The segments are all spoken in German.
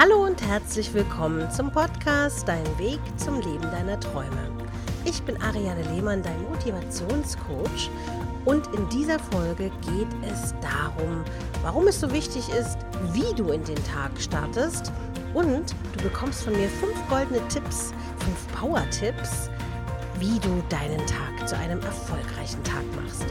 Hallo und herzlich willkommen zum Podcast Dein Weg zum Leben deiner Träume. Ich bin Ariane Lehmann, dein Motivationscoach und in dieser Folge geht es darum, warum es so wichtig ist, wie du in den Tag startest und du bekommst von mir fünf goldene Tipps, fünf Power-Tipps, wie du deinen Tag zu einem erfolgreichen Tag machst.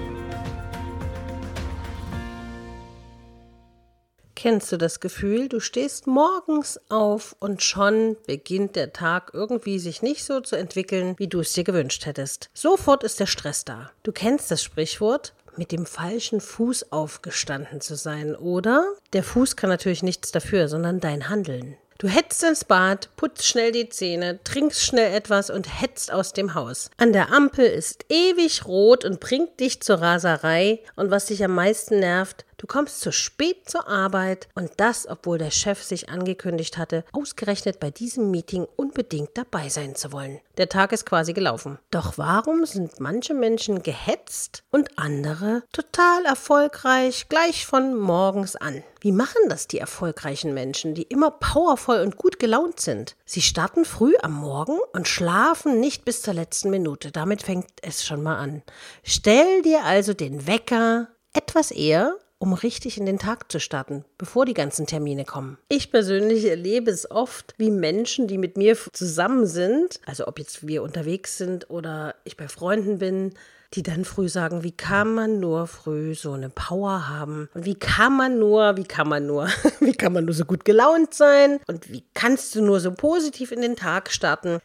Kennst du das Gefühl, du stehst morgens auf und schon beginnt der Tag irgendwie sich nicht so zu entwickeln, wie du es dir gewünscht hättest. Sofort ist der Stress da. Du kennst das Sprichwort, mit dem falschen Fuß aufgestanden zu sein, oder? Der Fuß kann natürlich nichts dafür, sondern dein Handeln. Du hetzt ins Bad, putzt schnell die Zähne, trinkst schnell etwas und hetzt aus dem Haus. An der Ampel ist ewig rot und bringt dich zur Raserei. Und was dich am meisten nervt, Du kommst zu spät zur Arbeit und das, obwohl der Chef sich angekündigt hatte, ausgerechnet bei diesem Meeting unbedingt dabei sein zu wollen. Der Tag ist quasi gelaufen. Doch warum sind manche Menschen gehetzt und andere total erfolgreich gleich von morgens an? Wie machen das die erfolgreichen Menschen, die immer powervoll und gut gelaunt sind? Sie starten früh am Morgen und schlafen nicht bis zur letzten Minute. Damit fängt es schon mal an. Stell dir also den Wecker etwas eher um richtig in den Tag zu starten, bevor die ganzen Termine kommen. Ich persönlich erlebe es oft, wie Menschen, die mit mir zusammen sind, also ob jetzt wir unterwegs sind oder ich bei Freunden bin, die dann früh sagen, wie kann man nur früh so eine Power haben? Und wie kann man nur, wie kann man nur, wie kann man nur so gut gelaunt sein? Und wie kannst du nur so positiv in den Tag starten?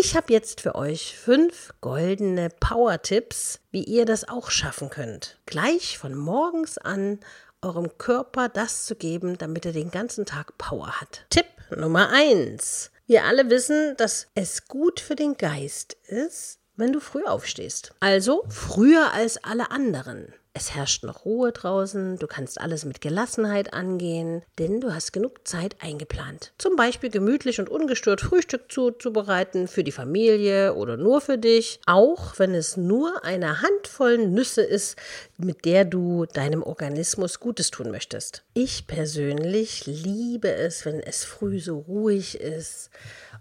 Ich habe jetzt für euch fünf goldene Power-Tipps, wie ihr das auch schaffen könnt. Gleich von morgens an eurem Körper das zu geben, damit er den ganzen Tag Power hat. Tipp Nummer eins: Wir alle wissen, dass es gut für den Geist ist, wenn du früh aufstehst. Also früher als alle anderen. Es herrscht noch Ruhe draußen, du kannst alles mit Gelassenheit angehen, denn du hast genug Zeit eingeplant. Zum Beispiel gemütlich und ungestört Frühstück zuzubereiten für die Familie oder nur für dich, auch wenn es nur eine Handvoll Nüsse ist, mit der du deinem Organismus Gutes tun möchtest. Ich persönlich liebe es, wenn es früh so ruhig ist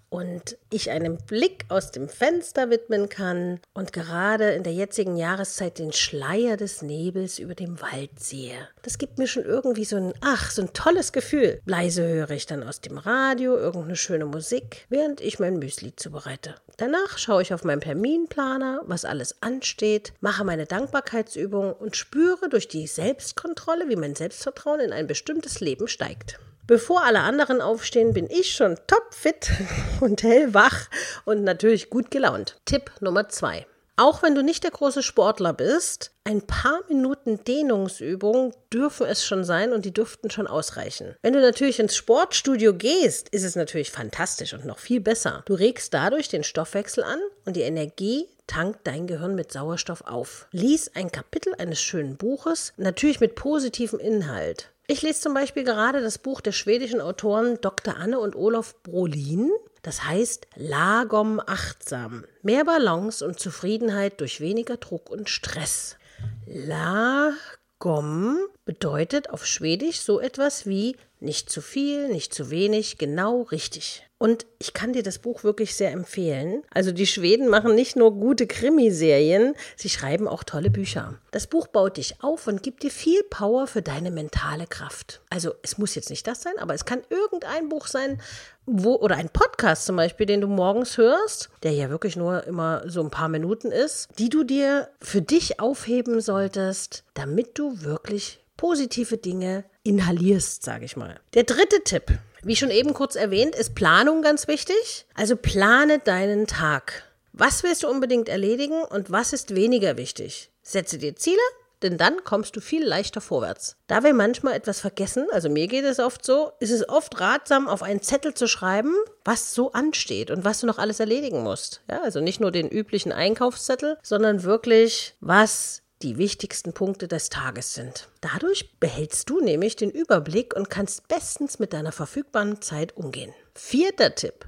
und ich einen Blick aus dem Fenster widmen kann und gerade in der jetzigen Jahreszeit den Schleier des Nebels über dem Wald sehe. Das gibt mir schon irgendwie so ein, ach, so ein tolles Gefühl. Leise höre ich dann aus dem Radio irgendeine schöne Musik, während ich mein Müsli zubereite. Danach schaue ich auf meinen Terminplaner, was alles ansteht, mache meine Dankbarkeitsübung und spüre durch die Selbstkontrolle, wie mein Selbstvertrauen in ein bestimmtes Leben steigt. Bevor alle anderen aufstehen, bin ich schon topfit und hellwach und natürlich gut gelaunt. Tipp Nummer zwei. Auch wenn du nicht der große Sportler bist, ein paar Minuten Dehnungsübung dürfen es schon sein und die dürften schon ausreichen. Wenn du natürlich ins Sportstudio gehst, ist es natürlich fantastisch und noch viel besser. Du regst dadurch den Stoffwechsel an und die Energie tankt dein Gehirn mit Sauerstoff auf. Lies ein Kapitel eines schönen Buches, natürlich mit positivem Inhalt. Ich lese zum Beispiel gerade das Buch der schwedischen Autoren Dr. Anne und Olof Brolin. Das heißt Lagom achtsam. Mehr Balance und Zufriedenheit durch weniger Druck und Stress. Lagom bedeutet auf Schwedisch so etwas wie nicht zu viel, nicht zu wenig, genau richtig. Und ich kann dir das Buch wirklich sehr empfehlen. Also die Schweden machen nicht nur gute Krimiserien, sie schreiben auch tolle Bücher. Das Buch baut dich auf und gibt dir viel Power für deine mentale Kraft. Also es muss jetzt nicht das sein, aber es kann irgendein Buch sein, wo, oder ein Podcast zum Beispiel, den du morgens hörst, der ja wirklich nur immer so ein paar Minuten ist, die du dir für dich aufheben solltest, damit du wirklich positive Dinge inhalierst, sage ich mal. Der dritte Tipp, wie schon eben kurz erwähnt, ist Planung ganz wichtig. Also plane deinen Tag. Was willst du unbedingt erledigen und was ist weniger wichtig? Setze dir Ziele, denn dann kommst du viel leichter vorwärts. Da wir manchmal etwas vergessen, also mir geht es oft so, ist es oft ratsam, auf einen Zettel zu schreiben, was so ansteht und was du noch alles erledigen musst. Ja, also nicht nur den üblichen Einkaufszettel, sondern wirklich, was die wichtigsten Punkte des Tages sind. Dadurch behältst du nämlich den Überblick und kannst bestens mit deiner verfügbaren Zeit umgehen. Vierter Tipp.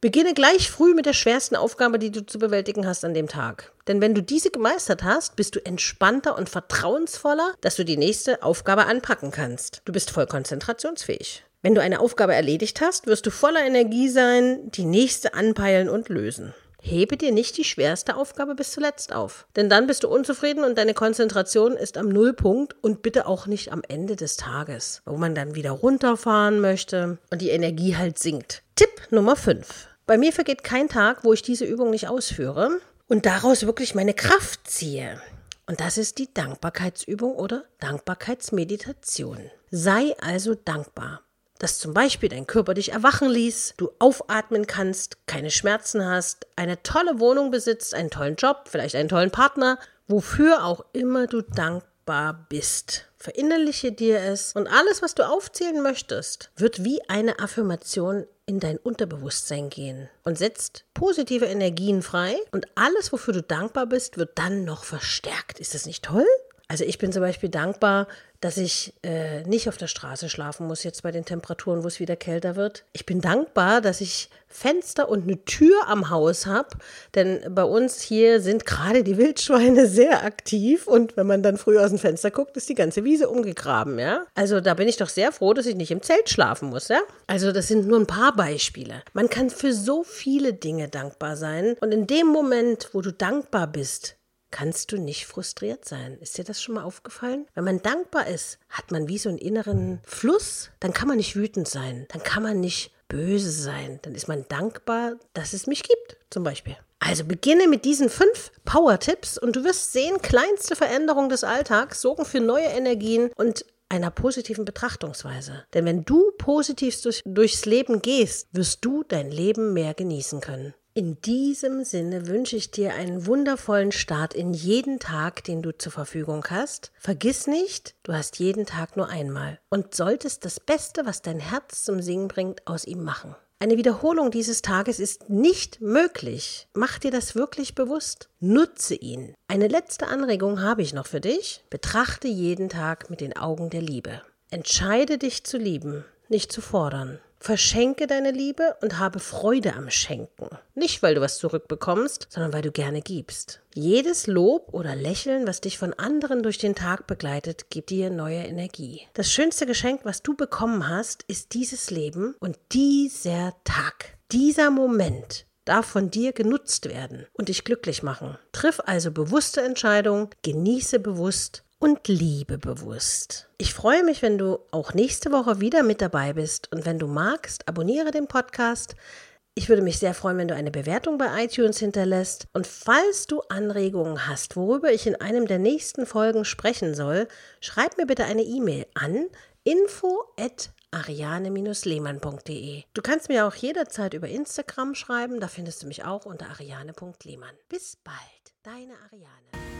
Beginne gleich früh mit der schwersten Aufgabe, die du zu bewältigen hast an dem Tag. Denn wenn du diese gemeistert hast, bist du entspannter und vertrauensvoller, dass du die nächste Aufgabe anpacken kannst. Du bist voll konzentrationsfähig. Wenn du eine Aufgabe erledigt hast, wirst du voller Energie sein, die nächste anpeilen und lösen. Hebe dir nicht die schwerste Aufgabe bis zuletzt auf. Denn dann bist du unzufrieden und deine Konzentration ist am Nullpunkt und bitte auch nicht am Ende des Tages, wo man dann wieder runterfahren möchte und die Energie halt sinkt. Tipp Nummer 5. Bei mir vergeht kein Tag, wo ich diese Übung nicht ausführe und daraus wirklich meine Kraft ziehe. Und das ist die Dankbarkeitsübung oder Dankbarkeitsmeditation. Sei also dankbar dass zum Beispiel dein Körper dich erwachen ließ, du aufatmen kannst, keine Schmerzen hast, eine tolle Wohnung besitzt, einen tollen Job, vielleicht einen tollen Partner, wofür auch immer du dankbar bist. Verinnerliche dir es und alles, was du aufzählen möchtest, wird wie eine Affirmation in dein Unterbewusstsein gehen und setzt positive Energien frei und alles, wofür du dankbar bist, wird dann noch verstärkt. Ist das nicht toll? Also ich bin zum Beispiel dankbar, dass ich äh, nicht auf der Straße schlafen muss, jetzt bei den Temperaturen, wo es wieder kälter wird. Ich bin dankbar, dass ich Fenster und eine Tür am Haus habe, denn bei uns hier sind gerade die Wildschweine sehr aktiv und wenn man dann früh aus dem Fenster guckt, ist die ganze Wiese umgegraben, ja. Also da bin ich doch sehr froh, dass ich nicht im Zelt schlafen muss, ja. Also das sind nur ein paar Beispiele. Man kann für so viele Dinge dankbar sein und in dem Moment, wo du dankbar bist, kannst du nicht frustriert sein. Ist dir das schon mal aufgefallen? Wenn man dankbar ist, hat man wie so einen inneren Fluss, dann kann man nicht wütend sein, dann kann man nicht böse sein, dann ist man dankbar, dass es mich gibt, zum Beispiel. Also beginne mit diesen fünf Power-Tipps und du wirst sehen, kleinste Veränderungen des Alltags sorgen für neue Energien und einer positiven Betrachtungsweise. Denn wenn du positiv durch, durchs Leben gehst, wirst du dein Leben mehr genießen können. In diesem Sinne wünsche ich dir einen wundervollen Start in jeden Tag, den du zur Verfügung hast. Vergiss nicht, du hast jeden Tag nur einmal und solltest das Beste, was dein Herz zum Singen bringt, aus ihm machen. Eine Wiederholung dieses Tages ist nicht möglich. Mach dir das wirklich bewusst. Nutze ihn. Eine letzte Anregung habe ich noch für dich. Betrachte jeden Tag mit den Augen der Liebe. Entscheide dich zu lieben, nicht zu fordern. Verschenke deine Liebe und habe Freude am Schenken. Nicht, weil du was zurückbekommst, sondern weil du gerne gibst. Jedes Lob oder Lächeln, was dich von anderen durch den Tag begleitet, gibt dir neue Energie. Das schönste Geschenk, was du bekommen hast, ist dieses Leben und dieser Tag. Dieser Moment darf von dir genutzt werden und dich glücklich machen. Triff also bewusste Entscheidungen, genieße bewusst und liebe bewusst. Ich freue mich, wenn du auch nächste Woche wieder mit dabei bist und wenn du magst, abonniere den Podcast. Ich würde mich sehr freuen, wenn du eine Bewertung bei iTunes hinterlässt. Und falls du Anregungen hast, worüber ich in einem der nächsten Folgen sprechen soll, schreib mir bitte eine E-Mail an info at ariane-lehmann.de. Du kannst mir auch jederzeit über Instagram schreiben, da findest du mich auch unter ariane.lehmann. Bis bald, deine Ariane.